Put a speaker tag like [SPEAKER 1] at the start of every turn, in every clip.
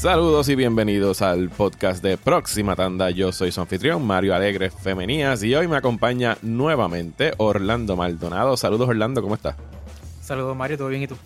[SPEAKER 1] Saludos y bienvenidos al podcast de Próxima Tanda. Yo soy su anfitrión, Mario Alegre Femenías, y hoy me acompaña nuevamente Orlando Maldonado. Saludos, Orlando, ¿cómo estás?
[SPEAKER 2] Saludos, Mario, ¿todo bien y tú?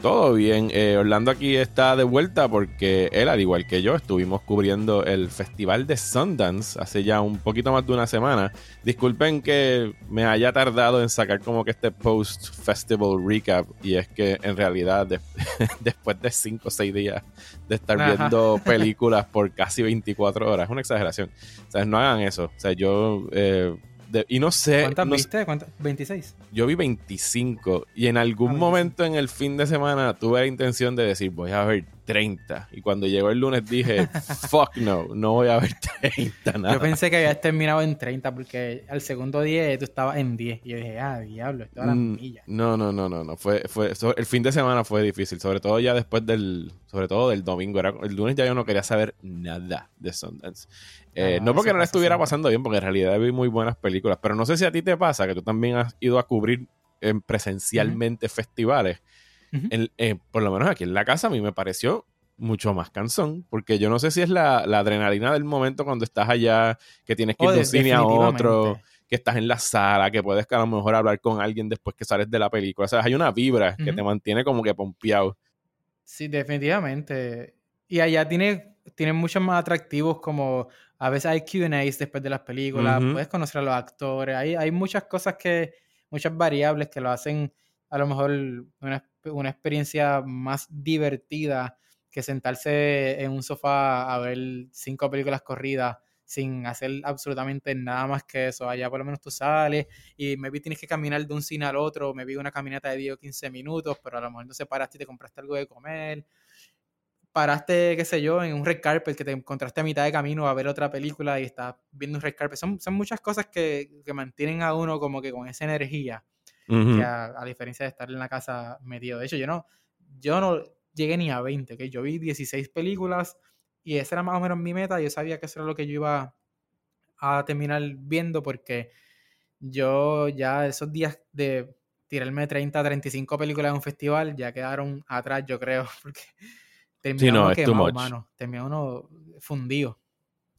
[SPEAKER 1] Todo bien. Eh, Orlando aquí está de vuelta porque él, al igual que yo, estuvimos cubriendo el Festival de Sundance hace ya un poquito más de una semana. Disculpen que me haya tardado en sacar como que este post-festival recap y es que en realidad después de 5 o 6 días de estar viendo películas por casi 24 horas, es una exageración. O sea, no hagan eso. O sea, yo... Eh, y no sé.
[SPEAKER 2] ¿Cuántas viste? ¿Cuántas? ¿26?
[SPEAKER 1] Yo vi 25. Y en algún ah, momento en el fin de semana tuve la intención de decir, voy a ver 30. Y cuando llegó el lunes dije, fuck no, no voy a ver 30. Nada.
[SPEAKER 2] Yo pensé que habías terminado en 30 porque al segundo día tú estabas en 10. Y yo dije, ah, diablo, esto era mm.
[SPEAKER 1] No, no, no, no. no. Fue, fue, el fin de semana fue difícil. Sobre todo ya después del. Sobre todo del domingo. Era, el lunes ya yo no quería saber nada de Sundance. Eh, no porque no le estuviera pasando bien, porque en realidad vi muy buenas películas. Pero no sé si a ti te pasa que tú también has ido a cubrir en presencialmente festivales. Eh, por lo menos aquí en la casa a mí me pareció mucho más cansón, porque yo no sé si es la, adrenalina del momento cuando estás allá, que tienes que ir de un cine a otro, que estás en la sala, que puedes a lo mejor hablar con alguien después que sales de la película. O sea, hay una vibra que te mantiene como que pompeado.
[SPEAKER 2] Sí, definitivamente. Y allá tiene, tiene muchos más atractivos como a veces hay QAs después de las películas, puedes conocer a los actores, hay, hay muchas cosas que, muchas variables que lo hacen a lo mejor una, una experiencia más divertida que sentarse en un sofá a ver cinco películas corridas sin hacer absolutamente nada más que eso. Allá por lo menos tú sales y maybe tienes que caminar de un cine al otro, me vi una caminata de 10 o 15 minutos, pero a lo mejor no se paraste y te compraste algo de comer paraste, qué sé yo, en un red carpet, que te encontraste a mitad de camino a ver otra película y estás viendo un red carpet. Son, son muchas cosas que, que, mantienen a uno como que con esa energía, a, diferencia de estar en la casa metido. De hecho, yo no, yo no llegué ni a 20, que yo vi 16 películas y esa era más o menos mi meta. Yo sabía que eso era lo que yo iba a terminar viendo porque yo ya esos días de tirarme 30, 35 películas en un festival ya quedaron atrás, yo creo, porque
[SPEAKER 1] sí, no, much.
[SPEAKER 2] Termina uno fundido.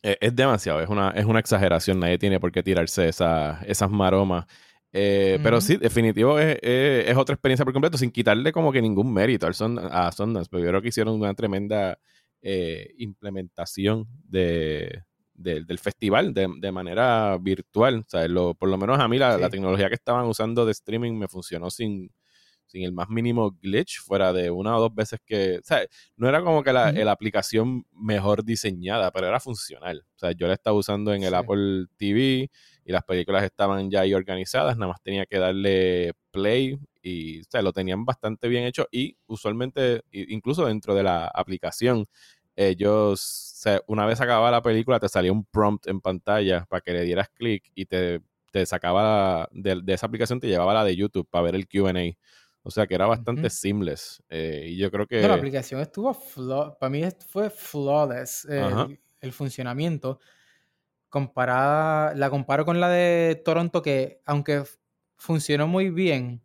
[SPEAKER 1] Es, es, demasiado, es una, es una exageración. Nadie tiene por qué tirarse esa, esas maromas. Eh, pero sí, definitivo es, es, otra experiencia por completo, sin quitarle como que ningún mérito al a Sundance. Pero yo creo que hicieron una tremenda eh, implementación de, del festival de, de, manera virtual. O sea, lo, por lo menos a mí la, la, tecnología que estaban usando de streaming me funcionó sin, sin el más mínimo glitch, fuera de una o dos veces que, o sea, no era como que la, aplicación mejor diseñada, pero era funcional. O sea, yo la estaba usando en el Apple TV y las películas estaban ya ahí organizadas, nada más tenía que darle play y, o sea, lo tenían bastante bien hecho y usualmente, incluso dentro de la aplicación, ellos, o sea, una vez acababa la película, te salía un prompt en pantalla para que le dieras clic y te, te sacaba de, de, esa aplicación, te llevaba la de YouTube para ver el QA. O sea que era bastante seamless. Eh, y yo creo que.
[SPEAKER 2] la aplicación estuvo. Para mí fue flawless el, funcionamiento. Comparada. La comparo con la de Toronto, que aunque funcionó muy bien,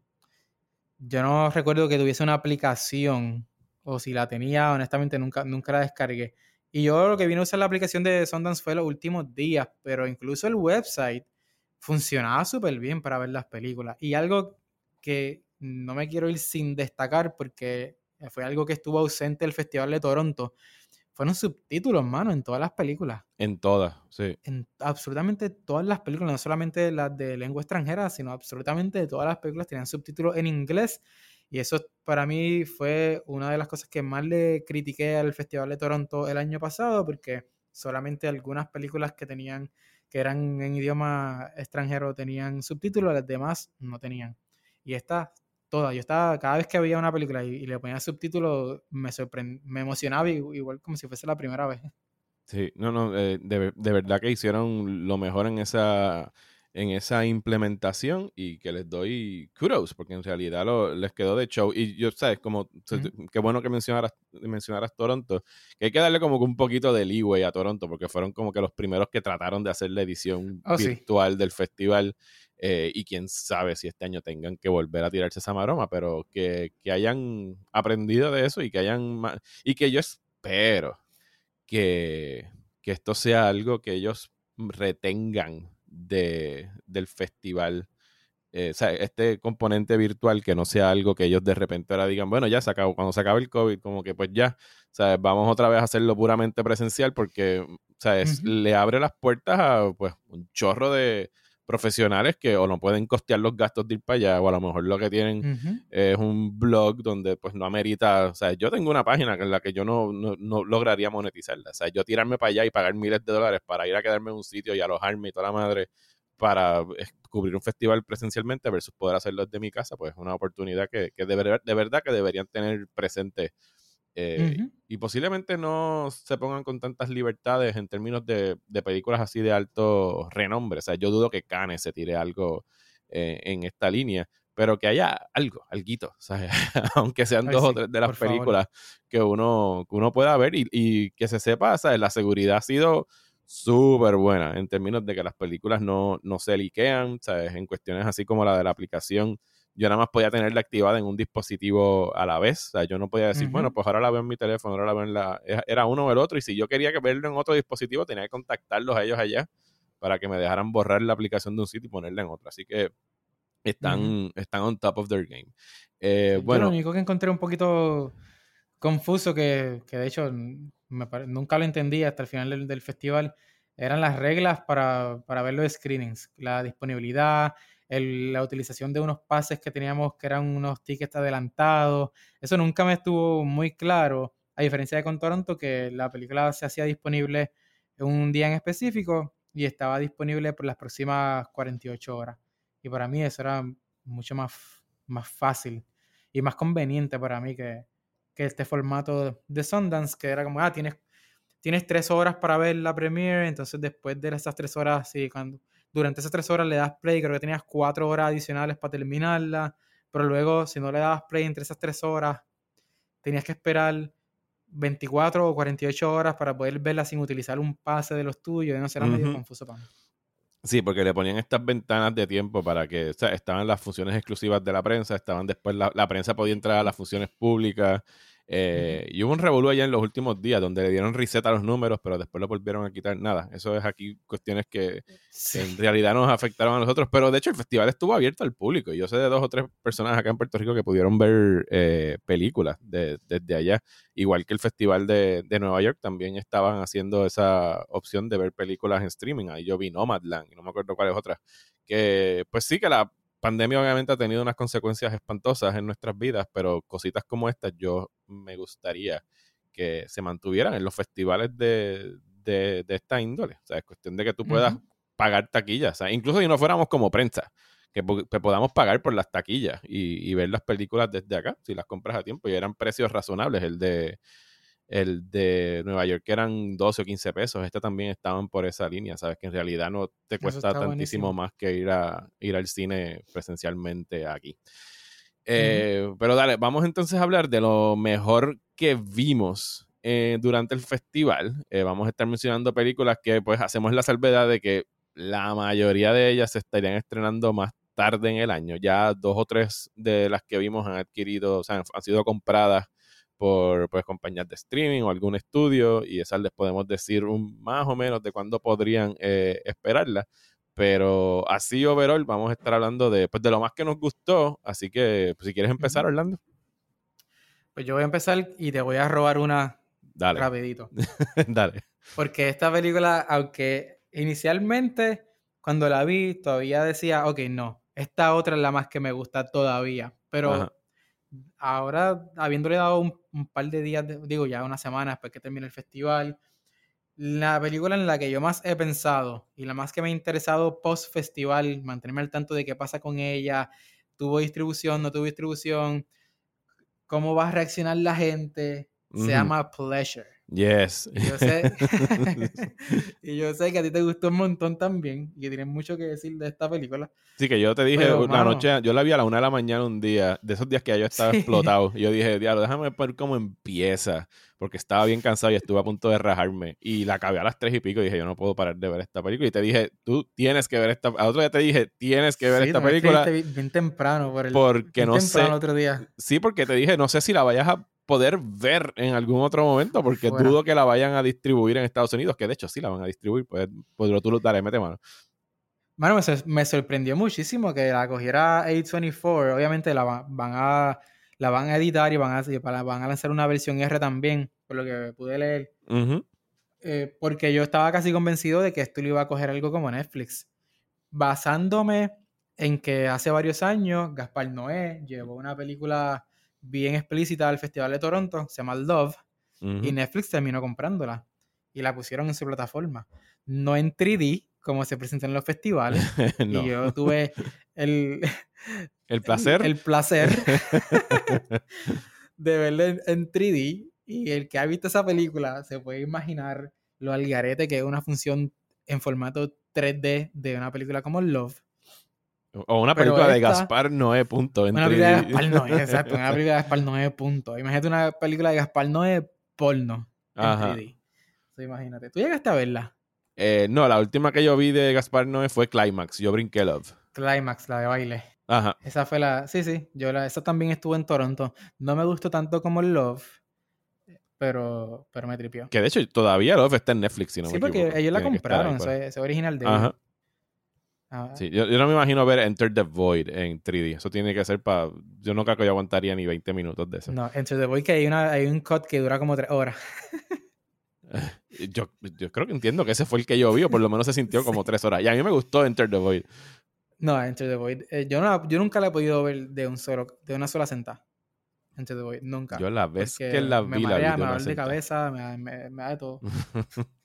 [SPEAKER 2] yo no recuerdo que tuviese una aplicación. O si la tenía, honestamente, nunca, nunca la descargué. Y yo lo que vine a usar la aplicación de Sundance fue los últimos días, pero incluso el website funcionaba súper bien para ver las películas. Y algo que no me quiero ir sin destacar porque fue algo que estuvo ausente del Festival de Toronto. Fueron subtítulos, mano, en todas las películas.
[SPEAKER 1] En todas, sí.
[SPEAKER 2] En absolutamente todas las películas, no solamente las de lengua extranjera, sino absolutamente todas las películas tenían subtítulos en inglés. Y eso para mí fue una de las cosas que más le critiqué al Festival de Toronto el año pasado, porque solamente algunas películas que tenían, que eran en idioma extranjero, tenían subtítulos, las demás no tenían. Y esta yo estaba, cada vez que veía una película y, le ponía subtítulos, me me emocionaba igual como si fuese la primera vez.
[SPEAKER 1] Sí, no, no, eh, de, verdad que hicieron lo mejor en esa, en esa implementación y que les doy kudos, porque en realidad lo, les quedó de show. Y yo, sabes, como, qué bueno que mencionaras, mencionaras Toronto, que hay que darle como que un poquito de leeway a Toronto, porque fueron como que los primeros que trataron de hacer la edición oh, virtual del festival. Eh, y quién sabe si este año tengan que volver a tirarse esa maroma, pero que, hayan aprendido de eso y que hayan y que yo espero que, que esto sea algo que ellos retengan de, del festival. Eh, o sea, este componente virtual que no sea algo que ellos de repente ahora digan, bueno, ya se acabó, cuando se acabe el COVID, como que pues ya, o vamos otra vez a hacerlo puramente presencial porque, o le abre las puertas a pues un chorro de, profesionales que o no pueden costear los gastos de ir para allá o a lo mejor lo que tienen es un blog donde pues no amerita, o sea, yo tengo una página en la que yo no, no, lograría monetizarla, o sea, yo tirarme para allá y pagar miles de dólares para ir a quedarme en un sitio y alojarme y toda la madre para cubrir un festival presencialmente versus poder hacerlo desde mi casa, pues es una oportunidad que, que de, de verdad que deberían tener presente eh, y posiblemente no se pongan con tantas libertades en términos de, películas así de alto renombre. O sea, yo dudo que Cannes se tire algo eh, en esta línea, pero que haya algo, alguito, aunque sean dos o tres de las películas que uno, uno pueda ver y, que se sepa, ¿sabes? la seguridad ha sido súper buena en términos de que las películas no, no se liquean, ¿sabes? en cuestiones así como la de la aplicación yo nada más podía tenerla activada en un dispositivo a la vez. O sea, yo no podía decir, bueno, pues ahora la veo en mi teléfono, ahora la veo en la... Era uno o el otro, y si yo quería que verlo en otro dispositivo, tenía que contactarlos a ellos allá para que me dejaran borrar la aplicación de un sitio y ponerla en otro. Así que están, están on top of their game. Eh, bueno,
[SPEAKER 2] lo único que encontré un poquito confuso, que, que de hecho nunca lo entendí hasta el final del, del festival, eran las reglas para, para ver los screenings, la disponibilidad, la utilización de unos pases que teníamos que eran unos tickets adelantados. Eso nunca me estuvo muy claro, a diferencia de con Toronto, que la película se hacía disponible un día en específico y estaba disponible por las próximas 48 horas. Y para mí eso era mucho más, más fácil y más conveniente para mí que, que este formato de Sundance, que era como, ah, tienes, tienes tres horas para ver la premiere, entonces después de esas tres horas, sí, cuando durante esas tres horas le das play, creo que tenías cuatro horas adicionales para terminarla, pero luego si no le dabas play entre esas tres horas, tenías que esperar 24 o 48 horas para poder verla sin utilizar un pase de los tuyos, y no será medio confuso para mí.
[SPEAKER 1] Sí, porque le ponían estas ventanas de tiempo para que, o sea, estaban las funciones exclusivas de la prensa, estaban después, la, la prensa podía entrar a las funciones públicas, eh, y hubo un revolú allá en los últimos días donde le dieron reset a los números, pero después lo volvieron a quitar. Nada, eso es aquí cuestiones que, en realidad nos afectaron a nosotros. Pero de hecho, el festival estuvo abierto al público. Y yo sé de dos o tres personas acá en Puerto Rico que pudieron ver eh, películas desde allá. Igual que el festival de, de, Nueva York también estaban haciendo esa opción de ver películas en streaming. Ahí yo vi Nomadland y no me acuerdo cuáles otras. Que pues sí que la pandemia obviamente ha tenido unas consecuencias espantosas en nuestras vidas, pero cositas como estas yo me gustaría que se mantuvieran en los festivales de, de, esta índole. O sea, es cuestión de que tú puedas pagar taquillas. O sea, incluso si no fuéramos como prensa, que, podamos pagar por las taquillas y, y, ver las películas desde acá, si las compras a tiempo. Y eran precios razonables. El de el de Nueva York eran 12 o 15 pesos, este también estaban por esa línea, sabes que en realidad no te cuesta tantísimo más que ir a ir al cine presencialmente aquí. Eh, pero dale, vamos entonces a hablar de lo mejor que vimos eh, durante el festival. Eh, vamos a estar mencionando películas que pues hacemos la salvedad de que la mayoría de ellas se estarían estrenando más tarde en el año. Ya dos o tres de las que vimos han adquirido, o sea, han sido compradas por pues, compañías de streaming o algún estudio y esas les podemos decir un, más o menos de cuándo podrían eh, esperarla. Pero así overall vamos a estar hablando de, pues, de lo más que nos gustó. Así que pues, si quieres empezar, Orlando.
[SPEAKER 2] Pues yo voy a empezar y te voy a robar una Dale. rapidito.
[SPEAKER 1] Dale.
[SPEAKER 2] Porque esta película, aunque inicialmente cuando la vi todavía decía, ok, no, esta otra es la más que me gusta todavía. Pero ahora, habiéndole dado un, par de días, digo ya una semana después que termine el festival, la película en la que yo más he pensado y la más que me ha interesado post festival, mantenerme al tanto de qué pasa con ella, tuvo distribución, no tuvo distribución, cómo va a reaccionar la gente, se llama Pleasure.
[SPEAKER 1] Yes.
[SPEAKER 2] Y yo, sé, y yo sé que a ti te gustó un montón también y que tienes mucho que decir de esta película.
[SPEAKER 1] Sí, que yo te dije una noche, yo la vi a la una de la mañana un día, de esos días que yo estaba explotado. Y yo dije, diablo, déjame ver cómo empieza, porque estaba bien cansado y estuve a punto de rajarme. Y la acabé a las tres y pico y dije, yo no puedo parar de ver esta película. Y te dije, tú tienes que ver esta. Al otro día te dije, tienes que ver esta película.
[SPEAKER 2] Bien temprano, por el,
[SPEAKER 1] porque no sé.
[SPEAKER 2] otro día.
[SPEAKER 1] Sí, porque te dije, no sé si la vayas a poder ver en algún otro momento, porque dudo que la vayan a distribuir en Estados Unidos, que de hecho sí la van a distribuir, pues, pues tú lo daré, mete mano.
[SPEAKER 2] Bueno, me, sorprendió muchísimo que la cogiera A24. Obviamente la van a la van a editar y van a, van a lanzar una versión R también, por lo que pude leer. Eh, porque yo estaba casi convencido de que esto lo iba a coger algo como Netflix. Basándome en que hace varios años Gaspar Noé llevó una película bien explícita al Festival de Toronto, se llama Love, y Netflix terminó comprándola y la pusieron en su plataforma. No en 3D, como se presenta en los festivales. Y yo tuve el,
[SPEAKER 1] el placer.
[SPEAKER 2] El, placer de verla en, 3D. Y el que ha visto esa película se puede imaginar lo algarete que es una función en formato 3D de una película como Love.
[SPEAKER 1] O una película de Gaspar Noé, punto.
[SPEAKER 2] una película de Gaspar Noé, exacto. Una película de Gaspar Noé, punto. Imagínate una película de Gaspar Noé porno en 3D. imagínate. ¿Tú llegaste a verla?
[SPEAKER 1] Eh, no, la última que yo vi de Gaspar Noé fue Climax. Yo brinqué Love.
[SPEAKER 2] Climax, la de baile.
[SPEAKER 1] Ajá.
[SPEAKER 2] Esa fue la. Sí, sí. Yo la... Esa también estuvo en Toronto. No me gustó tanto como Love. Pero, pero me tripió.
[SPEAKER 1] Que de hecho todavía Love está en Netflix, si no
[SPEAKER 2] Sí, porque ellos la compraron, ese original de
[SPEAKER 1] Ajá. Sí, yo, no me imagino ver Enter the Void en 3D. Eso tiene que ser para. Yo no creo que yo aguantaría ni 20 minutos de eso.
[SPEAKER 2] No, Enter the Void que hay, una, hay un cut que dura como 3 horas.
[SPEAKER 1] yo, yo creo que entiendo que ese fue el que yo vi, o por lo menos se sintió como 3 horas. Y a mí me gustó Enter the Void.
[SPEAKER 2] No, Enter the Void. Eh, yo, no, yo nunca la he podido ver de, un solo, de una sola sentada. Enter the Void, nunca.
[SPEAKER 1] Yo la vez que la vi,
[SPEAKER 2] me
[SPEAKER 1] la
[SPEAKER 2] vi. Me de cabeza, me, me, me da de todo.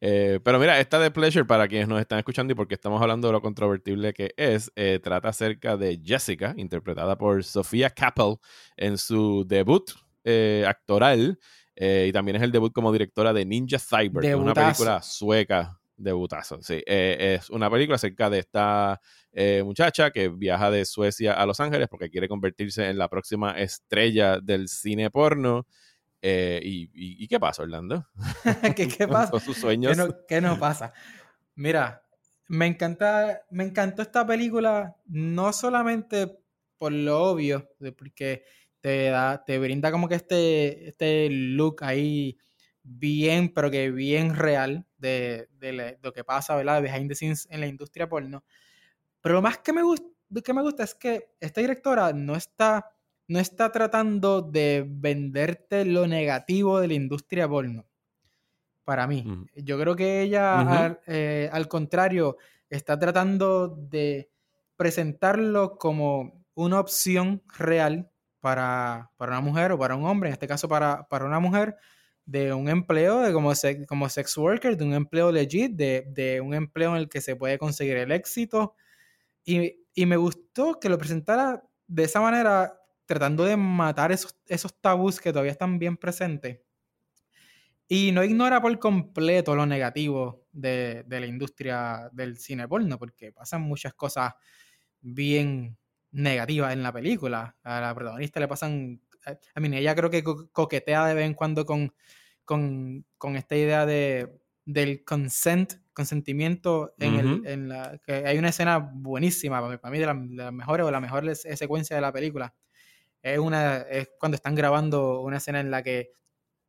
[SPEAKER 1] Eh, pero mira, esta de Pleasure, para quienes nos están escuchando y porque estamos hablando de lo controvertible que es, eh, trata acerca de Jessica, interpretada por Sofía Kappel en su debut eh, actoral. y también es el debut como directora de Ninja Cyber, una película sueca. Debutazo, sí. es una película acerca de esta muchacha que viaja de Suecia a Los Ángeles porque quiere convertirse en la próxima estrella del cine porno. Eh, y, qué pasa, Orlando?
[SPEAKER 2] ¿Qué, ¿Qué, pasa?
[SPEAKER 1] Con sus sueños.
[SPEAKER 2] ¿Qué no, pasa? Mira, me encanta, me encantó esta película no solamente por lo obvio, porque te da, te brinda como que este, este look ahí bien, pero que bien real de, de, lo que pasa, ¿verdad? Behind the scenes en la industria porno. Pero lo más que me, que me gusta es que esta directora no está no está tratando de venderte lo negativo de la industria porno. Para mí. Yo creo que ella, eh, al, contrario, está tratando de presentarlo como una opción real para, una mujer o para un hombre, en este caso para, una mujer, de un empleo de como, como sex worker, de un empleo legit, de, un empleo en el que se puede conseguir el éxito. Y, y me gustó que lo presentara de esa manera tratando de matar esos, esos tabús que todavía están bien presentes. Y no ignora por completo lo negativo de, la industria del cine porno, porque pasan muchas cosas bien negativas en la película. A la protagonista le pasan. A mí, ella creo que coquetea de vez en cuando con, con, esta idea de, del consent, consentimiento en, el, en la. Que hay una escena buenísima, para mí de las la mejores o la mejor secuencia de la película, es, una, cuando están grabando una escena en la que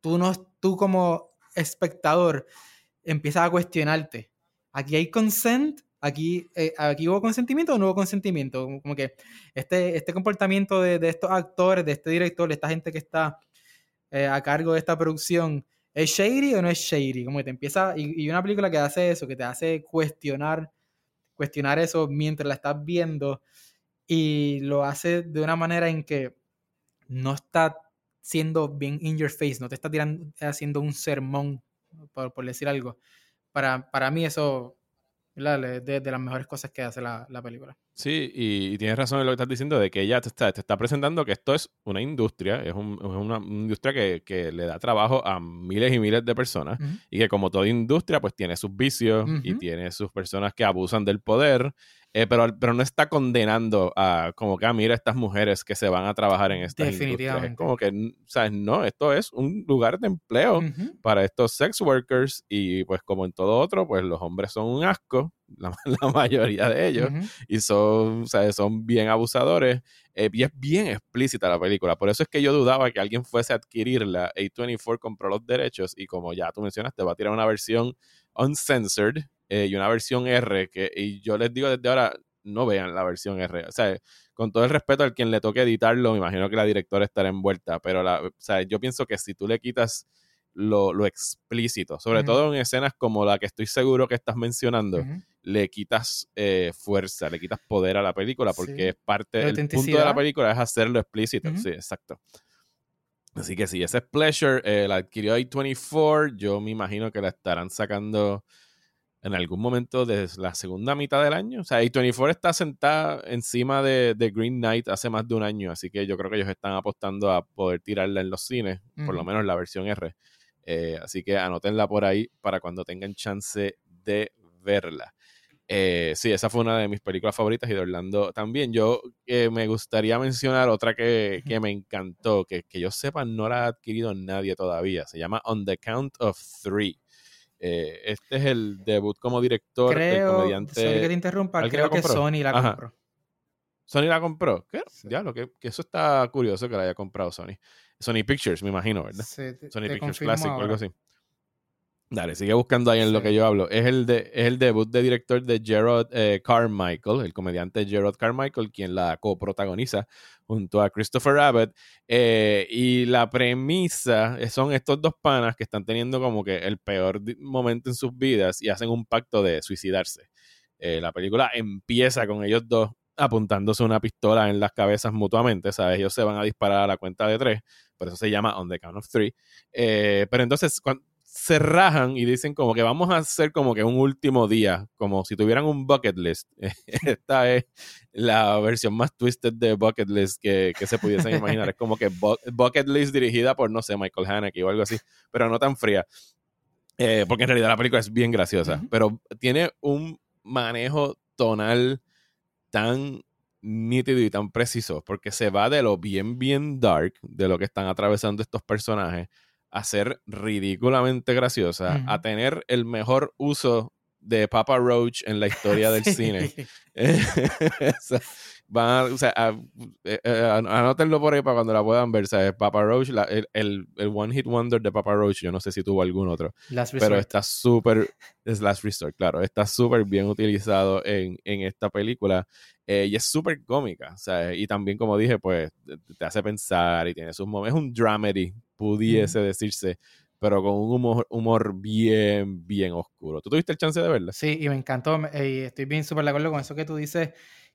[SPEAKER 2] tú, no, tú como espectador empiezas a cuestionarte. Aquí hay consent, aquí, eh, aquí hubo consentimiento o no hubo consentimiento. Como que este, este comportamiento de, de estos actores, de este director, de esta gente que está eh, a cargo de esta producción, ¿es shady o no es shady? Como que te empieza, y, y, una película que hace eso, que te hace cuestionar, cuestionar eso mientras la estás viendo, y lo hace de una manera en que no está siendo bien in your face, no te está tirando, haciendo un sermón, por, decir algo. Para, para mí eso es de, las mejores cosas que hace la, película.
[SPEAKER 1] Sí, y, tienes razón en lo que estás diciendo, de que ella te está, te está presentando que esto es una industria, es, una, industria que, le da trabajo a miles y miles de personas, y que como toda industria, pues tiene sus vicios y tiene sus personas que abusan del poder, eh, pero, pero no está condenando a como que, ah, mira estas mujeres que se van a trabajar en esta Definitivamente. Como que, ¿sabes? No, esto es un lugar de empleo para estos sex workers y pues como en todo otro, pues los hombres son un asco, la, mayoría de ellos, y son, ¿sabes? son bien abusadores. Eh, y es bien explícita la película. Por eso es que yo dudaba que alguien fuese a adquirirla. A24 compró los derechos y como ya tú mencionaste, va a tirar una versión uncensored eh, y una versión R, que y yo les digo desde ahora, no vean la versión R. O sea, con todo el respeto al quien le toque editarlo, me imagino que la directora estará envuelta, pero la, o sea, yo pienso que si tú le quitas lo, lo explícito, sobre todo en escenas como la que estoy seguro que estás mencionando, le quitas eh, fuerza, le quitas poder a la película, porque es parte, del punto de la película es hacerlo explícito. Sí, exacto. Así que sí, ese es Pleasure, eh, la adquirió A24, yo me imagino que la estarán sacando en algún momento de la segunda mitad del año. O sea, A24 está sentada encima de, Green Knight hace más de un año, así que yo creo que ellos están apostando a poder tirarla en los cines, por lo menos la versión R. Eh, así que anótenla por ahí para cuando tengan chance de verla. Eh, sí, esa fue una de mis películas favoritas y de Orlando también. Yo eh, me gustaría mencionar otra que, me encantó, que, que yo sepa no la ha adquirido nadie todavía. Se llama On the Count of Three. Eh, este es el debut como director
[SPEAKER 2] creo, del comediante. Sorry que te interrumpa, creo que, Sony la compró.
[SPEAKER 1] ¿Sony la compró? ¿Qué? Ya, lo que, eso está curioso que la haya comprado Sony. Sony Pictures, me imagino, ¿verdad? Sony Pictures Classic o algo así. Dale, sigue buscando ahí en lo que yo hablo. Es el, de, es el debut de director de Gerard eh, Carmichael, el comediante Gerard Carmichael, quien la coprotagoniza junto a Christopher Abbott. Eh, y la premisa son estos dos panas que están teniendo como que el peor momento en sus vidas y hacen un pacto de suicidarse. Eh, la película empieza con ellos dos apuntándose una pistola en las cabezas mutuamente, ¿sabes? Ellos se van a disparar a la cuenta de tres, por eso se llama On the Count of Three. pero entonces, cuando se rajan y dicen como que vamos a hacer como que un último día, como si tuvieran un bucket list. Esta es la versión más twisted de bucket list que, se pudiesen imaginar. Es como que bucket list dirigida por, no sé, Michael Haneke o algo así, pero no tan fría. Eh, porque en realidad la película es bien graciosa, pero tiene un manejo tonal tan nítido y tan preciso, porque se va de lo bien, bien dark, de lo que están atravesando estos personajes, a ser ridículamente graciosa, a tener el mejor uso de Papa Roach en la historia del cine. van o sea, eh, eh, anótenlo por ahí para cuando la puedan ver. ¿sabes? Papa Roach, el, One Hit Wonder de Papa Roach, yo no sé si tuvo algún otro. pero está súper, es Last Resort, claro, está súper bien utilizado en, esta película. Eh, y es súper cómica, Y también, como dije, pues te hace pensar y tiene sus momentos. Es un dramedy, pudiese decirse, pero con un humor, humor, bien, bien oscuro. ¿Tú tuviste el chance de verla?
[SPEAKER 2] Sí, y me encantó. Y estoy bien súper de acuerdo con eso que tú dices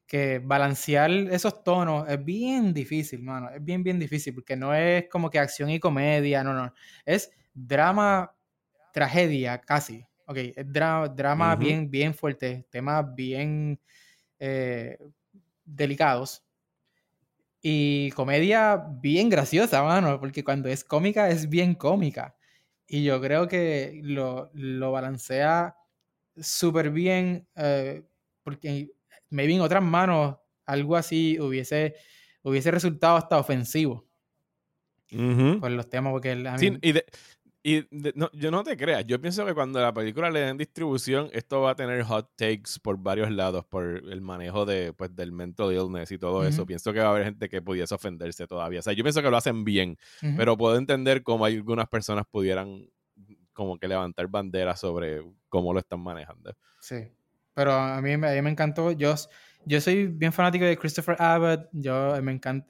[SPEAKER 2] que balancear esos tonos es bien difícil, mano. Es bien, bien difícil, porque no es como que acción y comedia, no, no. Es drama, tragedia, casi. Ok, es drama bien, bien fuerte, temas bien eh, delicados. Y comedia bien graciosa, mano, porque cuando es cómica es bien cómica. Y yo creo que lo, balancea súper bien, eh, porque maybe en otras manos algo así hubiese, hubiese resultado hasta ofensivo. Por los temas, porque...
[SPEAKER 1] sí, y, y no, yo no te creas, yo pienso que cuando la película le den distribución, esto va a tener hot takes por varios lados, por el manejo de, pues, del mental illness y todo eso. Pienso que va a haber gente que pudiese ofenderse todavía. O sea, yo pienso que lo hacen bien, pero puedo entender cómo algunas personas pudieran como que levantar banderas sobre cómo lo están manejando.
[SPEAKER 2] Sí. Pero a mí, a mí me encantó. Yo, yo soy bien fanático de Christopher Abbott. Yo me encanta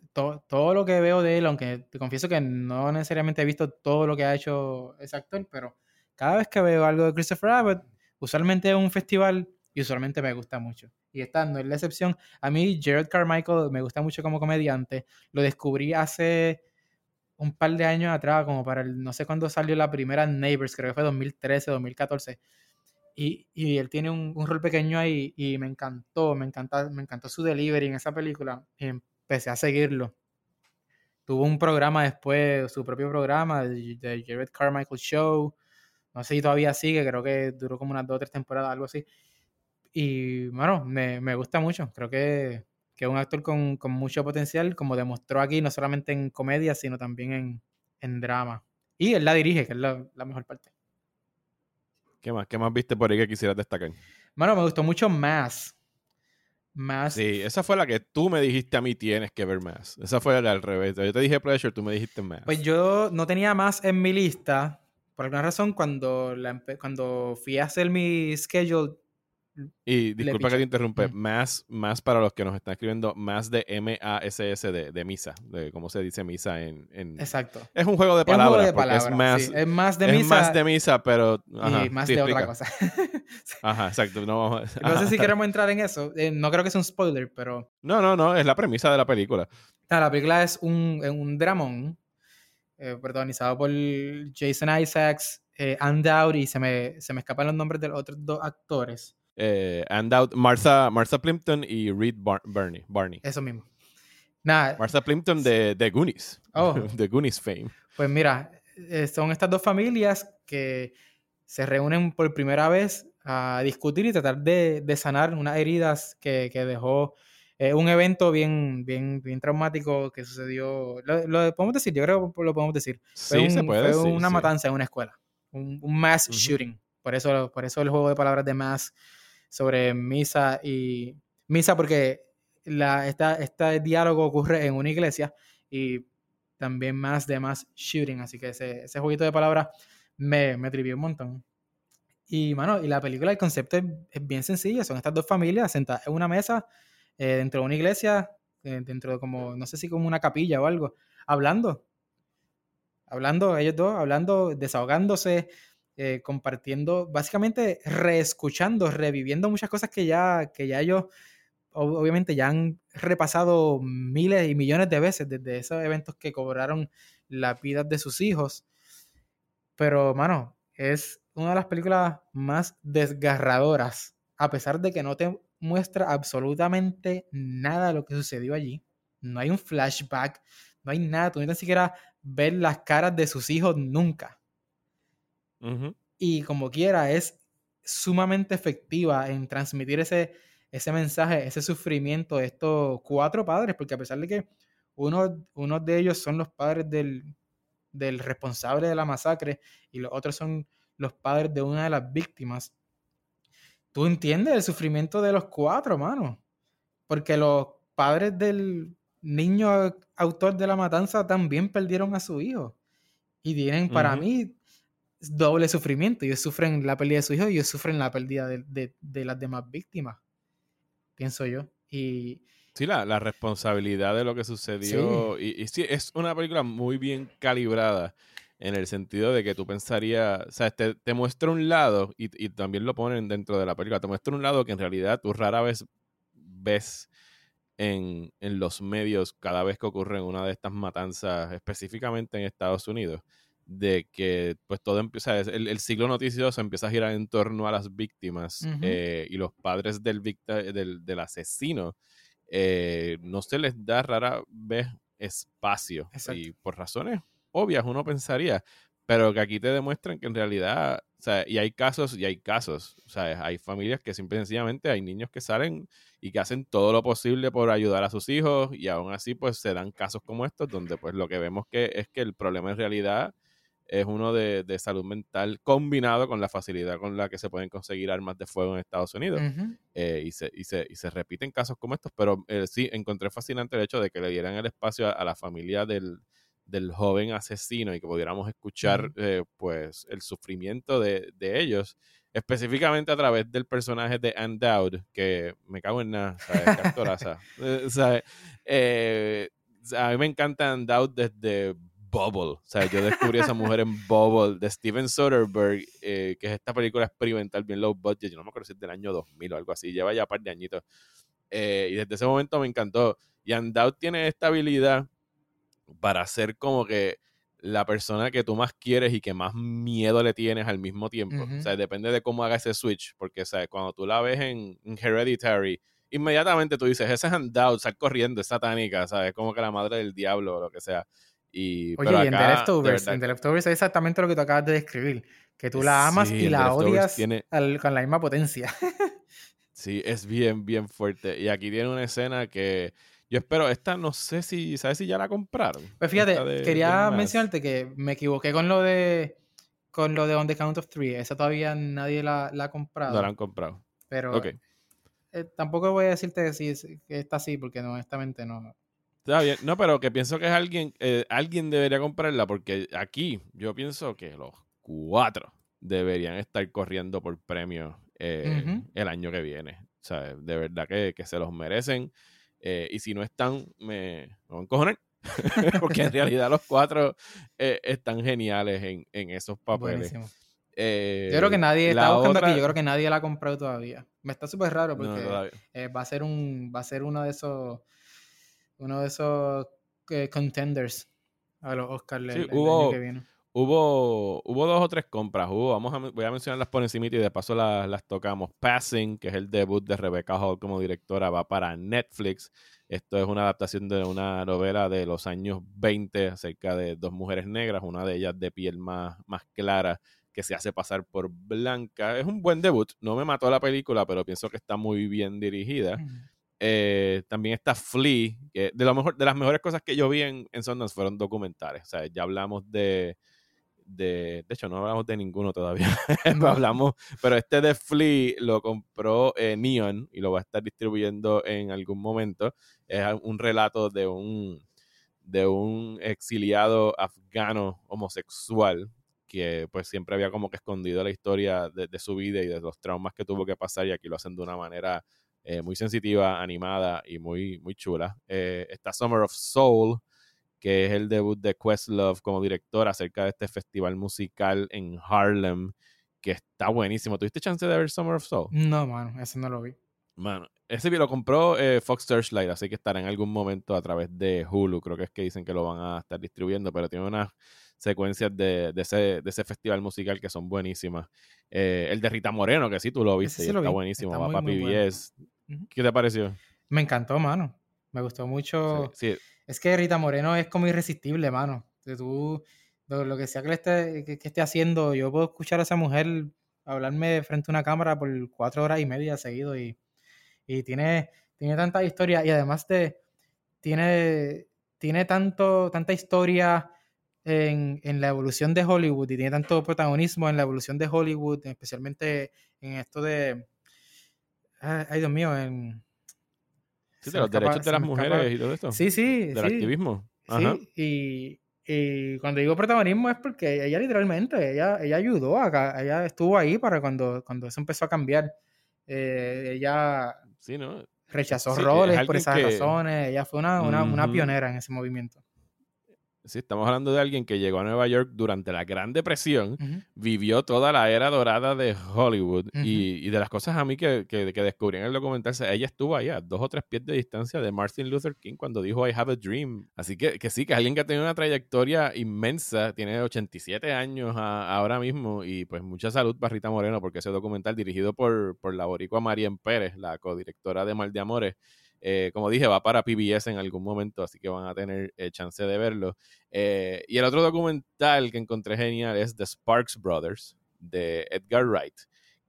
[SPEAKER 2] todo lo que veo de él, aunque te confieso que no necesariamente he visto todo lo que ha hecho ese actor, pero cada vez que veo algo de Christopher Abbott, usualmente es un festival y usualmente me gusta mucho. Y esta no es la excepción. A mí, Jared Carmichael me gusta mucho como comediante. Lo descubrí hace un par de años atrás, como para el, no sé cuándo salió la primera Neighbors, creo que fue 2013, 2014 y, él tiene un, rol pequeño ahí y me encantó, me, encanta, me encantó su delivery en esa película y empecé a seguirlo. Tuvo un programa después, su propio programa, de, Jared Carmichael Show. No sé si todavía sigue, creo que duró como unas dos o tres temporadas, algo así. Y bueno, me, me gusta mucho. Creo que, es un actor con, mucho potencial, como demostró aquí, no solamente en comedia, sino también en, en drama. Y él la dirige, que es la, mejor parte.
[SPEAKER 1] ¿Qué más? ¿Qué más viste por ahí que quisieras destacar?
[SPEAKER 2] Bueno, me gustó mucho más. Más.
[SPEAKER 1] Sí, esa fue la que tú me dijiste a mí tienes que ver más. Esa fue la al revés. Yo te dije Pleasure, tú me dijiste más.
[SPEAKER 2] Pues yo no tenía más en mi lista. Por alguna razón, cuando, la, cuando fui a hacer mi schedule
[SPEAKER 1] y disculpa que te interrumpe, más, más para los que nos están escribiendo, más de M-A-S-S de, de, misa, de cómo se dice misa en, en,
[SPEAKER 2] Exacto.
[SPEAKER 1] Es un juego de palabras. Es, más,
[SPEAKER 2] es más de
[SPEAKER 1] es
[SPEAKER 2] misa.
[SPEAKER 1] más de misa, pero.
[SPEAKER 2] y más de otra cosa.
[SPEAKER 1] ajá, exacto. No,
[SPEAKER 2] no sé si queremos entrar en eso. Eh, no creo que sea un spoiler, pero.
[SPEAKER 1] No, no, no, es la premisa de la película.
[SPEAKER 2] la película es un, un dramón eh, protagonizado por Jason Isaacs, eh, Anne y se me, se me escapan los nombres de los otros dos actores
[SPEAKER 1] eh, out Martha, Martha Plimpton y Reed Barney, Barney.
[SPEAKER 2] Eso mismo. Nada.
[SPEAKER 1] Martha Plimpton de, de Goonies.
[SPEAKER 2] Oh.
[SPEAKER 1] de Goonies fame.
[SPEAKER 2] Pues mira, eh, son estas dos familias que se reúnen por primera vez a discutir y tratar de, de sanar unas heridas que, que dejó eh, un evento bien, bien, bien traumático que sucedió. Lo, podemos decir, yo creo que lo podemos decir.
[SPEAKER 1] Sí, se puede.
[SPEAKER 2] Fue una matanza en una escuela. Un, un mass shooting. Por eso, por eso el juego de palabras de mass sobre misa y misa porque la, esta, este diálogo ocurre en una iglesia y también más de más shooting, así que ese, ese jueguito de palabras me, me trivió un montón. Y, mano, y la película, el concepto es, bien sencillo, son estas dos familias sentadas en una mesa eh, dentro de una iglesia, eh, dentro de como, no sé si como una capilla o algo, hablando, hablando, ellos dos, hablando, desahogándose, eh, compartiendo, básicamente reescuchando, reviviendo muchas cosas que ya, que ya ellos obviamente ya han repasado miles y millones de veces desde esos eventos que cobraron la vida de sus hijos. Pero, mano, es una de las películas más desgarradoras, a pesar de que no te muestra absolutamente nada de lo que sucedió allí. No hay un flashback, no hay nada, tú ni siquiera ver las caras de sus hijos nunca. Y como quiera, es sumamente efectiva en transmitir ese, ese mensaje, ese sufrimiento de estos cuatro padres, porque a pesar de que uno, uno de ellos son los padres del, del responsable de la masacre y los otros son los padres de una de las víctimas, tú entiendes el sufrimiento de los cuatro, mano. Porque los padres del niño autor de la matanza también perdieron a su hijo. Y tienen, para mí, doble sufrimiento. Ellos sufren la pérdida de su hijo y ellos sufren la pérdida de, las demás víctimas, pienso yo. Y,
[SPEAKER 1] Sí, la, la, responsabilidad de lo que sucedió. Y, sí, es una película muy bien calibrada en el sentido de que tú pensarías, o sea, te, te muestra un lado, y, y, también lo ponen dentro de la película, te muestra un lado que en realidad tú rara vez ves en, en los medios cada vez que ocurre una de estas matanzas, específicamente en Estados Unidos de que pues todo empieza, el, el ciclo noticioso empieza a girar en torno a las víctimas eh, y los padres del, del, del asesino, eh, no se les da rara vez espacio. Y por razones obvias uno pensaría, pero que aquí te demuestran que en realidad, o sea, y hay casos y hay casos, o sea, hay familias que simple y sencillamente hay niños que salen y que hacen todo lo posible por ayudar a sus hijos y aún así pues se dan casos como estos donde pues lo que vemos que es que el problema en realidad es uno de, salud mental combinado con la facilidad con la que se pueden conseguir armas de fuego en Estados Unidos. Eh, y, se, y, se, y, se, repiten casos como estos, pero eh, sí encontré fascinante el hecho de que le dieran el espacio a, la familia del, joven asesino y que pudiéramos escuchar eh, pues el sufrimiento de, ellos, específicamente a través del personaje de Anne Dowd, que me cago en nada, ¿sabes? a mí me encanta Anne Dowd desde Bubble. O sea, yo descubrí a esa mujer en Bubble de Steven Soderbergh, eh, que es esta película experimental bien low budget. Yo no me acuerdo si es del año 2000 o algo así. Lleva ya un par de añitos. Eh, y desde ese momento me encantó. Y Andout tiene esta habilidad para ser como que la persona que tú más quieres y que más miedo le tienes al mismo tiempo. O sea, depende de cómo haga ese switch. Porque, ¿sabes? Cuando tú la ves en, Hereditary, inmediatamente tú dices, ese es Andout, sal corriendo, es satánica, ¿sabes? Como que la madre del diablo o lo que sea. Y,
[SPEAKER 2] Oye, y en The Leftovers, en The Leftovers es exactamente lo que tú acabas de describir, que tú la amas y la odias con la misma potencia.
[SPEAKER 1] Sí, es bien, bien fuerte. Y aquí tiene una escena que yo espero, esta no sé si, ¿sabes si ya la compraron?
[SPEAKER 2] Pues fíjate, quería mencionarte que me equivoqué con lo de con lo de On the Count of Three. Esa todavía nadie la, ha comprado.
[SPEAKER 1] No la han comprado.
[SPEAKER 2] Pero eh, tampoco voy a decirte si que está así, porque honestamente no.
[SPEAKER 1] Está bien. No, pero que pienso que es alguien, eh, alguien debería comprarla, porque aquí yo pienso que los cuatro deberían estar corriendo por premios eh, el año que viene. O sea, de verdad que, se los merecen. y si no están, me, me van a encojonar. porque en realidad los cuatro están geniales en, en esos papeles.
[SPEAKER 2] Eh, yo creo que nadie, está buscando aquí, yo creo que nadie la ha comprado todavía. Me está súper raro porque eh, va a ser un, va a ser uno de esos, uno de esos eh, contenders a los Oscars sí,
[SPEAKER 1] hubo, año que viene. Hubo, hubo dos o tres compras. Hubo, vamos a, voy a mencionarlas por encima y de paso las, las tocamos. Passing, que es el debut de Rebecca Hall como directora, va para Netflix. Esto es una adaptación de una novela de los años 20 acerca de dos mujeres negras, una de ellas de piel más, más clara que se hace pasar por blanca. Es un buen debut. No me mató la película, pero pienso que está muy bien dirigida. Eh, también está Flea, de, lo mejor, de las mejores cosas que yo vi en, en Sundance fueron documentales. O sea, ya hablamos de, de, de hecho, no hablamos de ninguno todavía. hablamos, pero este de Flea lo compró eh, Neon y lo va a estar distribuyendo en algún momento. Es un relato de un, de un exiliado afgano homosexual que pues siempre había como que escondido la historia de, su vida y de los traumas que tuvo que pasar y aquí lo hacen de una manera eh, muy sensitiva, animada y muy, muy chula. Eh, está Summer of Soul, que es el debut de Questlove como director acerca de este festival musical en Harlem, que está buenísimo. ¿Tuviste chance de ver Summer of Soul?
[SPEAKER 2] No, mano, ese no lo vi.
[SPEAKER 1] Mano, ese lo compró eh, Fox Searchlight, así que estará en algún momento a través de Hulu. Creo que es que dicen que lo van a estar distribuyendo, pero tiene unas secuencias de, de, ese, de ese festival musical que son buenísimas. Eh, el de Rita Moreno, que sí, tú lo viste, está buenísimo, va para PBS. ¿Qué te pareció?
[SPEAKER 2] Me encantó, mano. Me gustó mucho. Es que Rita Moreno es como irresistible, mano. Tú, lo, que sea que, esté, que, esté haciendo, yo puedo escuchar a esa mujer hablarme frente a una cámara por cuatro horas y media seguido y, y tiene, tiene tanta historia y además de, tiene, tiene tanto, tanta historia en, en, la evolución de Hollywood y tiene tanto protagonismo en la evolución de Hollywood, especialmente en esto de. Ay, Dios mío, en.
[SPEAKER 1] Sí, de los derechos de las mujeres y todo esto.
[SPEAKER 2] Sí, sí.
[SPEAKER 1] Del activismo.
[SPEAKER 2] Sí, y, y, cuando digo protagonismo es porque ella literalmente, ella, ella ayudó, a, ella estuvo ahí para cuando, cuando eso empezó a cambiar. Eh, ella
[SPEAKER 1] sí, ¿no?
[SPEAKER 2] rechazó roles por esas razones, ella fue una, una, una pionera en ese movimiento.
[SPEAKER 1] Sí, estamos hablando de alguien que llegó a Nueva York durante la Gran Depresión, vivió toda la era dorada de Hollywood y, de las cosas a mí que, que, descubrí en el documental, ella estuvo ahí a dos o tres pies de distancia de Martin Luther King cuando dijo I have a dream. Así que, que sí, que es alguien que ha tenido una trayectoria inmensa, tiene 87 años ahora mismo y pues mucha salud para Rita Moreno porque ese documental dirigido por, por la boricua Marien Pérez, la codirectora de Mal de Amores, eh, como dije, va para PBS en algún momento, así que van a tener eh, chance de verlo. Eh, y el otro documental que encontré genial es The Sparks Brothers, de Edgar Wright,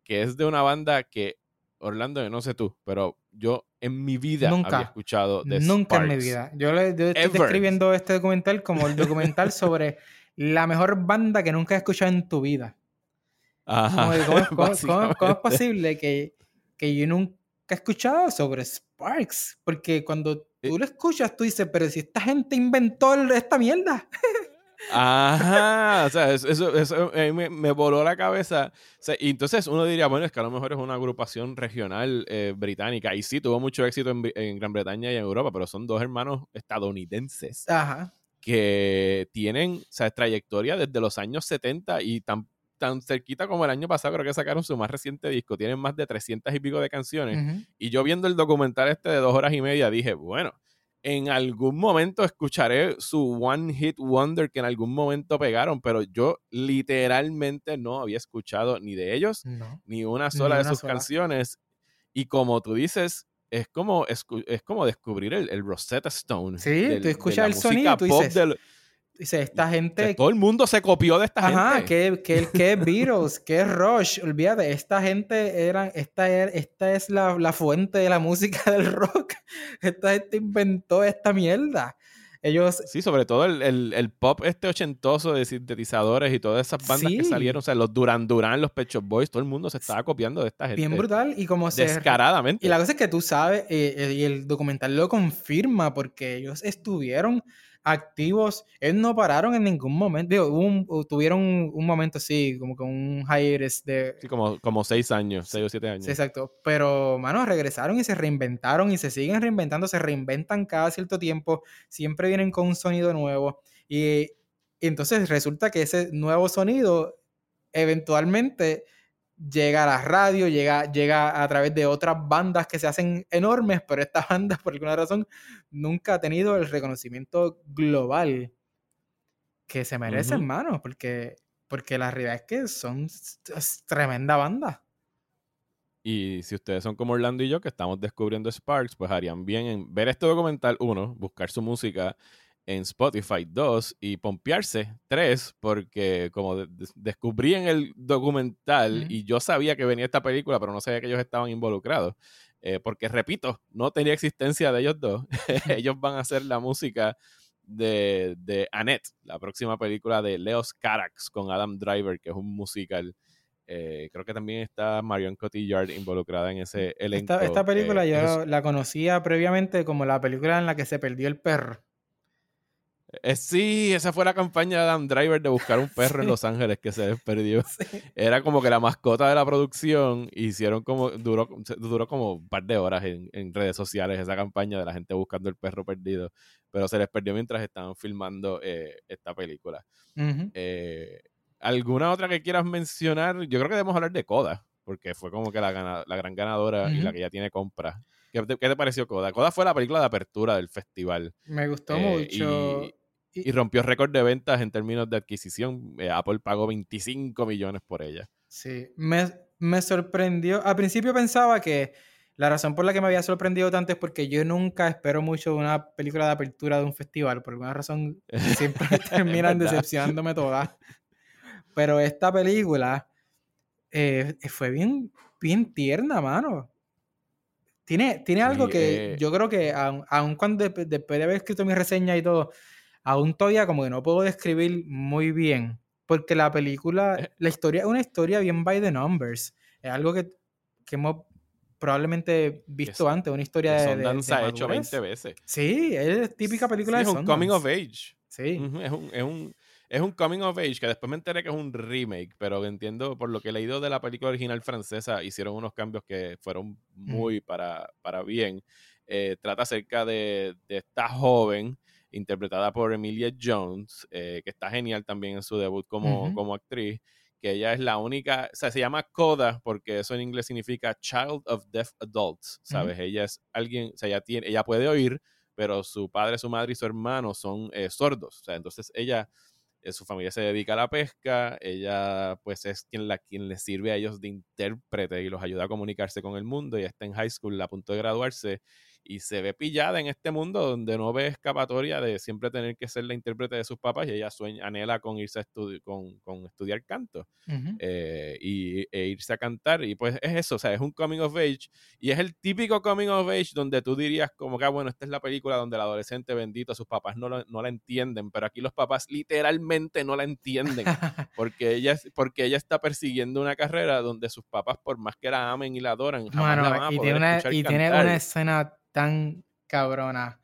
[SPEAKER 1] que es de una banda que, Orlando, no sé tú, pero yo en mi vida nunca, había escuchado de
[SPEAKER 2] Nunca en mi vida. Yo, le, estoy describiendo este documental como el documental sobre la mejor banda que nunca has escuchado en tu vida. ¿cómo, es posible que, que yo nunca he escuchado sobre Sparks, porque cuando eh tú lo escuchas, tú dices, pero si esta gente inventó esta mierda.
[SPEAKER 1] Ajá, o sea, eso, eso, me, voló la cabeza. y entonces uno diría, bueno, es que a lo mejor es una agrupación regional eh, británica. Y sí, tuvo mucho éxito en, Gran Bretaña y en Europa, pero son dos hermanos estadounidenses
[SPEAKER 2] Ajá.
[SPEAKER 1] que tienen o sea, trayectoria desde los años 70 y tan tan cerquita como el año pasado, creo que sacaron su más reciente disco. Tienen más de 300 y pico de canciones. Y yo viendo el documental este de dos horas y media, dije, bueno, en algún momento escucharé su One Hit Wonder que en algún momento pegaron, pero yo literalmente no había escuchado ni de ellos, ni una sola de sus canciones. Y como tú dices, es como, es, como descubrir el, Rosetta Stone.
[SPEAKER 2] Sí, tú escuchas el sonido, tú dices, Dice, esta gente...
[SPEAKER 1] todo el mundo se copió de esta
[SPEAKER 2] Ajá,
[SPEAKER 1] gente.
[SPEAKER 2] que, que, que Beatles, que Rush, olvídate, esta gente era, esta, esta es la, la, fuente de la música del rock. Esta gente inventó esta mierda. Ellos...
[SPEAKER 1] Sí, sobre todo el, el, el pop este ochentoso de sintetizadores y todas esas bandas que salieron, o sea, los Duran Duran, los Pet Shop Boys, todo el mundo se estaba copiando de esta gente.
[SPEAKER 2] Bien brutal y como se...
[SPEAKER 1] Descaradamente.
[SPEAKER 2] Y la cosa es que tú sabes, eh, y el documental lo confirma, porque ellos estuvieron activos. Ellos no pararon en ningún momento. Digo, tuvieron un, momento así, como que un hiatus de...
[SPEAKER 1] Sí, como, como seis años, seis o siete años.
[SPEAKER 2] Sí, exacto. Pero, mano, regresaron y se reinventaron y se siguen reinventando, se reinventan cada cierto tiempo, siempre vienen con un sonido nuevo. Y, y entonces resulta que ese nuevo sonido eventualmente llega a la radio, llega, llega a través de otras bandas que se hacen enormes, pero esta banda, por alguna razón, nunca ha tenido el reconocimiento global que se merece, hermano, porque, porque la realidad es que son es tremenda banda.
[SPEAKER 1] Y si ustedes son como Orlando y yo, que estamos descubriendo Sparks, pues harían bien en ver este documental, uno, buscar su música en Spotify 2 y pompearse 3 porque como descubrí en el documental y yo sabía que venía esta película pero no sabía que ellos estaban involucrados eh, porque repito no tenía existencia de ellos dos ellos van a hacer la música de, de, Annette la próxima película de Leos Carax con Adam Driver que es un musical eh, creo que también está Marion Cotillard involucrada en ese elenco
[SPEAKER 2] esta, esta película
[SPEAKER 1] eh,
[SPEAKER 2] yo la conocía previamente como la película en la que se perdió el perro
[SPEAKER 1] eh, sí, esa fue la campaña de Adam Driver de buscar un perro en Los Ángeles que se perdió. Era como que la mascota de la producción. Hicieron como, duró, duró como un par de horas en, redes sociales esa campaña de la gente buscando el perro perdido. Pero se les perdió mientras estaban filmando eh, esta película. Eh, ¿Alguna otra que quieras mencionar? Yo creo que debemos hablar de Coda, porque fue como que la, la gran ganadora y la que ya tiene compra. ¿Qué te, pareció Coda? Coda fue la película de apertura del festival.
[SPEAKER 2] Me gustó mucho.
[SPEAKER 1] Y, rompió récord de ventas en términos de adquisición. Eh, Apple pagó 25 millones por ella.
[SPEAKER 2] Sí, me, me sorprendió. Al principio pensaba que la razón por la que me había sorprendido tanto es porque yo nunca espero mucho de una película de apertura de un festival. Por alguna razón siempre terminan decepcionándome todas. Pero esta película eh, fue bien, bien tierna, mano. Tiene, tiene algo que eh. yo creo que, aun, cuando después de haber escrito mi reseña y todo, aún todavía como que no puedo describir muy bien, porque la película, eh. la historia es una historia bien by the numbers. Es algo que, que hemos probablemente visto antes, una historia de,
[SPEAKER 1] Sundance ha hecho 20 veces.
[SPEAKER 2] Sí, es típica película
[SPEAKER 1] sí,
[SPEAKER 2] de
[SPEAKER 1] es un coming of age.
[SPEAKER 2] Sí.
[SPEAKER 1] es, un, es, un, es un coming of age que después me enteré que es un remake, pero entiendo por lo que he leído de la película original francesa, hicieron unos cambios que fueron muy para, para bien. Eh, trata acerca de, de esta joven interpretada por Emilia Jones, eh, que está genial también en su debut como, como actriz, que ella es la única, o sea, se llama Coda porque eso en inglés significa Child of Deaf Adults, ¿sabes? Ella es alguien, o sea, ella, tiene, ella puede oír, pero su padre, su madre y su hermano son eh, sordos, o sea, entonces ella, eh, su familia se dedica a la pesca, ella pues es quien, la, quien les sirve a ellos de intérprete y los ayuda a comunicarse con el mundo, y está en high school a punto de graduarse y se ve pillada en este mundo donde no ve escapatoria de siempre tener que ser la intérprete de sus papás y ella sueña, anhela con irse a con, con, estudiar canto eh, y, e irse a cantar y pues es eso, o sea, es un coming of age y es el típico coming of age donde tú dirías como que, ah, bueno, esta es la película donde el adolescente bendito, sus papás no, no la entienden, pero aquí los papás literalmente no la entienden porque ella, porque ella está persiguiendo una carrera donde sus papás, por más que la amen y la adoran, jamás la van a
[SPEAKER 2] y,
[SPEAKER 1] poder
[SPEAKER 2] tiene una, y tiene una escena tan cabrona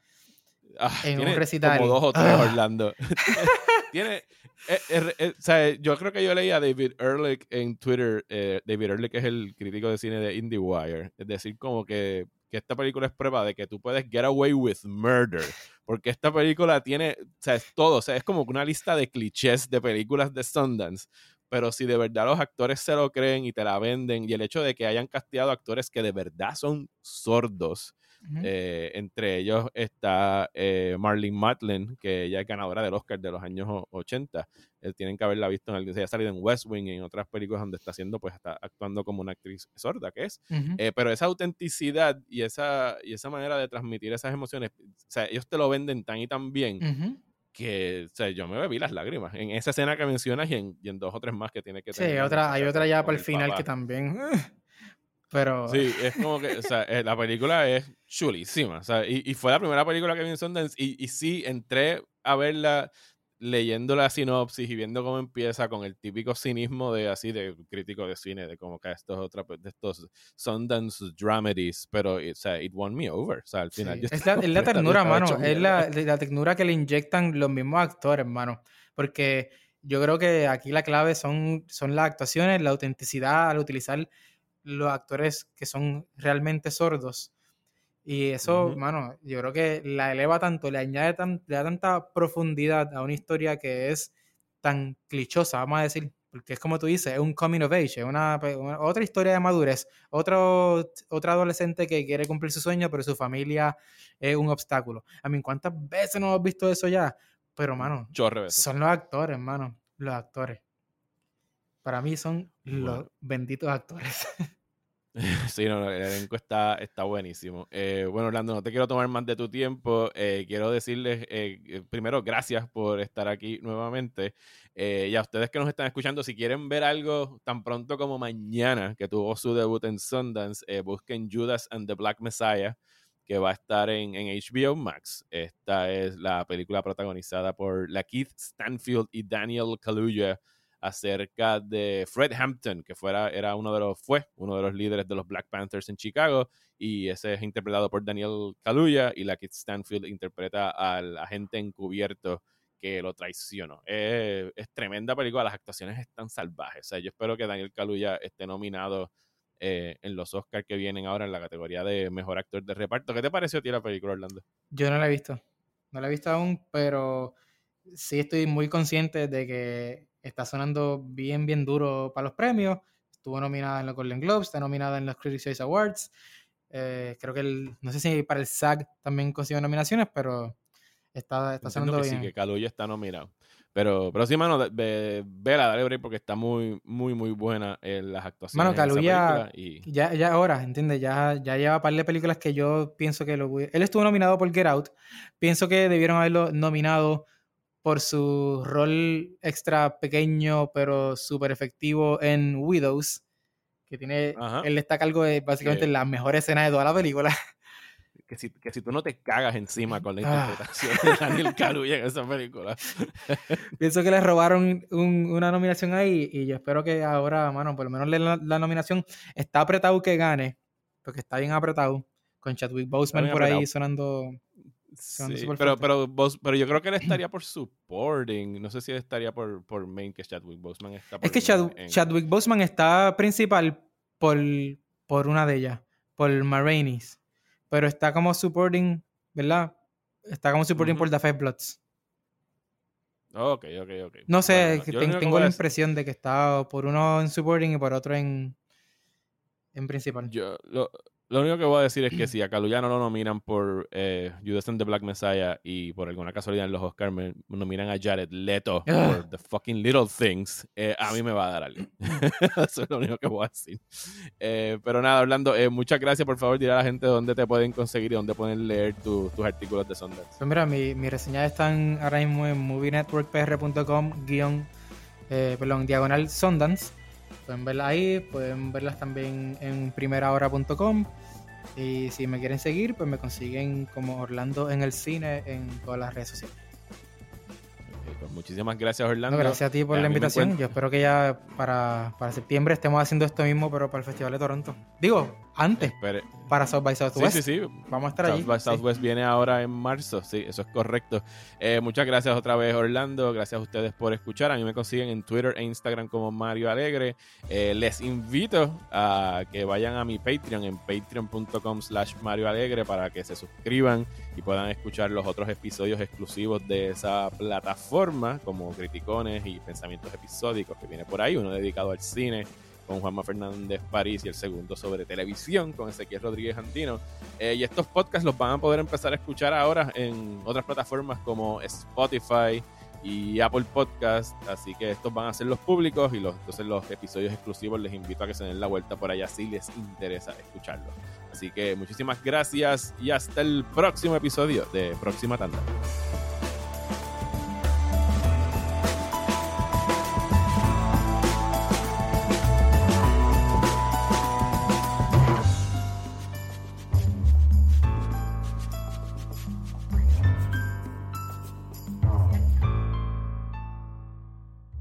[SPEAKER 1] ah, en un recital. Como dos o tres, ah. Orlando. tiene. Eh, eh, eh, o sea, yo creo que yo leí a David Ehrlich en Twitter. David Ehrlich es el crítico de cine de IndieWire. Es decir, como que, que, esta película es prueba de que tú puedes get away with murder. Porque esta película tiene, o sea, es todo. O sea, es como una lista de clichés de películas de Sundance pero si de verdad los actores se lo creen y te la venden, y el hecho de que hayan casteado actores que de verdad son sordos, eh, entre ellos está eh, Marlene Matlin, que ella es ganadora del Oscar de los años 80. Eh, tienen que haberla visto en el, ha salido en West Wing y en otras películas donde está haciendo, pues está actuando como una actriz sorda, que es. pero esa autenticidad y esa, y esa manera de transmitir esas emociones, o sea, ellos te lo venden tan y tan bien que o sea, yo me bebí las lágrimas en esa escena que mencionas y en, dos o tres más que tiene que
[SPEAKER 2] tener. Sí, otra, hay otra ya para el final que también. Pero.
[SPEAKER 1] Sí, es como que, o sea, eh, la película es chulísima. O sea, y, fue la primera película que vi en Sundance. Y, y sí, entré a verla leyendo la sinopsis y viendo cómo empieza con el típico cinismo de así de crítico de cine, de como que estos otra de estos Sundance dramedies, pero o sea, it won me over. O sea, al final.
[SPEAKER 2] Es, la, es la, ternura, mano. Es la, la, ternura que le inyectan los mismos actores, mano. Porque yo creo que aquí la clave son, son las actuaciones, la autenticidad al utilizar los actores que son realmente sordos y eso, mano, yo creo que la eleva tanto, le añade le da tanta profundidad a una historia que es tan clichosa, vamos a decir, porque es como tú dices, es un coming of age, es una, otra historia de madurez, otro, otro adolescente que quiere cumplir su sueño, pero su familia es un obstáculo. A mí, ¿cuántas veces no hemos visto eso ya? Pero, mano, son los actores, mano, los actores. Para mí son los benditos actores.
[SPEAKER 1] Sí, no, el elenco está, buenísimo. Eh, bueno, Orlando, no te quiero tomar más de tu tiempo. Eh, quiero decirles, eh, primero, gracias por estar aquí nuevamente. y a ustedes que nos están escuchando, si quieren ver algo tan pronto como mañana, que tuvo su debut en Sundance, busquen Judas and the Black Messiah, que va a estar en, en HBO Max. Esta es la película protagonizada por la Keith Stanfield y Daniel Kaluuya acerca de Fred Hampton, que fuera, era uno de los, fue uno de los líderes de los Black Panthers en Chicago, y ese es interpretado por Daniel Kaluuya, y la Kit Stanfield interpreta al agente encubierto que lo traicionó. es tremenda película, las actuaciones están salvajes. O sea, yo espero que Daniel Kaluuya esté nominado eh, en los Oscars que vienen ahora en la categoría de mejor actor de reparto. ¿Qué te pareció a ti la película, Orlando?
[SPEAKER 2] Yo no la he visto. No la he visto aún, pero sí estoy muy consciente de que está sonando bien, bien duro para los premios. Estuvo nominada en los Golden Globes, está nominada en los Critics' Choice Awards. Eh, creo que el, no sé si para el SAG también consiguió nominaciones, pero está, está sonando
[SPEAKER 1] que
[SPEAKER 2] bien.
[SPEAKER 1] Sí, que Kaluuya está nominado. Pero, pero sí, mano, vela, dale break porque está muy, muy, muy buena en las actuaciones.
[SPEAKER 2] Mano, Kaluuya, y... ya, ya ahora, ¿entiendes? Ya, ya lleva un par de películas que yo pienso que lo... Él estuvo nominado por Get Out. Pienso que debieron haberlo nominado por su rol extra pequeño pero súper efectivo en Widows, que tiene, él destaca algo de básicamente la mejor escena de toda la película.
[SPEAKER 1] Que si, que si tú no te cagas encima con la ah. interpretación de Daniel Kaluuya en esa película.
[SPEAKER 2] Pienso que le robaron una nominación ahí y yo espero que ahora, mano, por lo menos la, la nominación está apretado que gane, porque está bien apretado, con Chadwick Boseman por ahí sonando
[SPEAKER 1] Sí, pero, pero, pero yo creo que él estaría por supporting. No sé si él estaría por, por main, que Chadwick Boseman está por
[SPEAKER 2] Es que Chadwick Boseman está principal por, por una de ellas, por Marainis. Pero está como supporting, ¿verdad? Está como supporting por The Five Bloods.
[SPEAKER 1] Ok, ok, ok.
[SPEAKER 2] No sé, tengo la impresión de que está por uno en supporting y por otro en, en principal.
[SPEAKER 1] Yo, lo, lo único que voy a decir es que si a Kaluuya no lo nominan por eh, Judas and the Black Messiah y por alguna casualidad en los Oscars me nominan a Jared Leto por The Fucking Little Things, eh, a mí me va a dar algo. Eso es lo único que voy a decir. Eh, pero nada, hablando, eh, muchas gracias. Por favor, dirá a la gente dónde te pueden conseguir y dónde pueden leer tus artículos de Sundance.
[SPEAKER 2] Pues mira, mi, mi reseñas están ahora mismo en movienetworkpr.com guion, perdón, diagonal Sundance Pueden verlas ahí, pueden verlas también en primerahora.com. Y si me quieren seguir, pues me consiguen como Orlando en el cine en todas las redes sociales.
[SPEAKER 1] Pues muchísimas gracias, Orlando.
[SPEAKER 2] gracias a ti por la invitación. Yo espero que ya para, para septiembre estemos haciendo esto mismo, pero para el Festival de Toronto. Digo, antes. Para South by Southwest.
[SPEAKER 1] Sí, sí, sí.
[SPEAKER 2] Vamos a estar South
[SPEAKER 1] allí. by Southwest viene ahora en marzo. Sí, eso es correcto. Eh, muchas gracias otra vez, Orlando. Gracias a ustedes por escuchar. A mí me consiguen en Twitter e Instagram como Mario Alegre. Eh, les invito a que vayan a mi Patreon en patreon.com slash Mario Alegre para que se suscriban y puedan escuchar los otros episodios exclusivos de esa plataforma como criticones y pensamientos episódicos que viene por ahí. Uno dedicado al cine con Juanma Fernández París y el segundo sobre televisión con Ezequiel Rodríguez Antino. Eh, y estos podcasts los van a poder empezar a escuchar ahora en otras plataformas como Spotify y Apple Podcast, así que estos van a ser los públicos y los, entonces los episodios exclusivos les invito a que se den la vuelta por allá si les interesa escucharlos. Así que muchísimas gracias y hasta el próximo episodio de Próxima Tanda.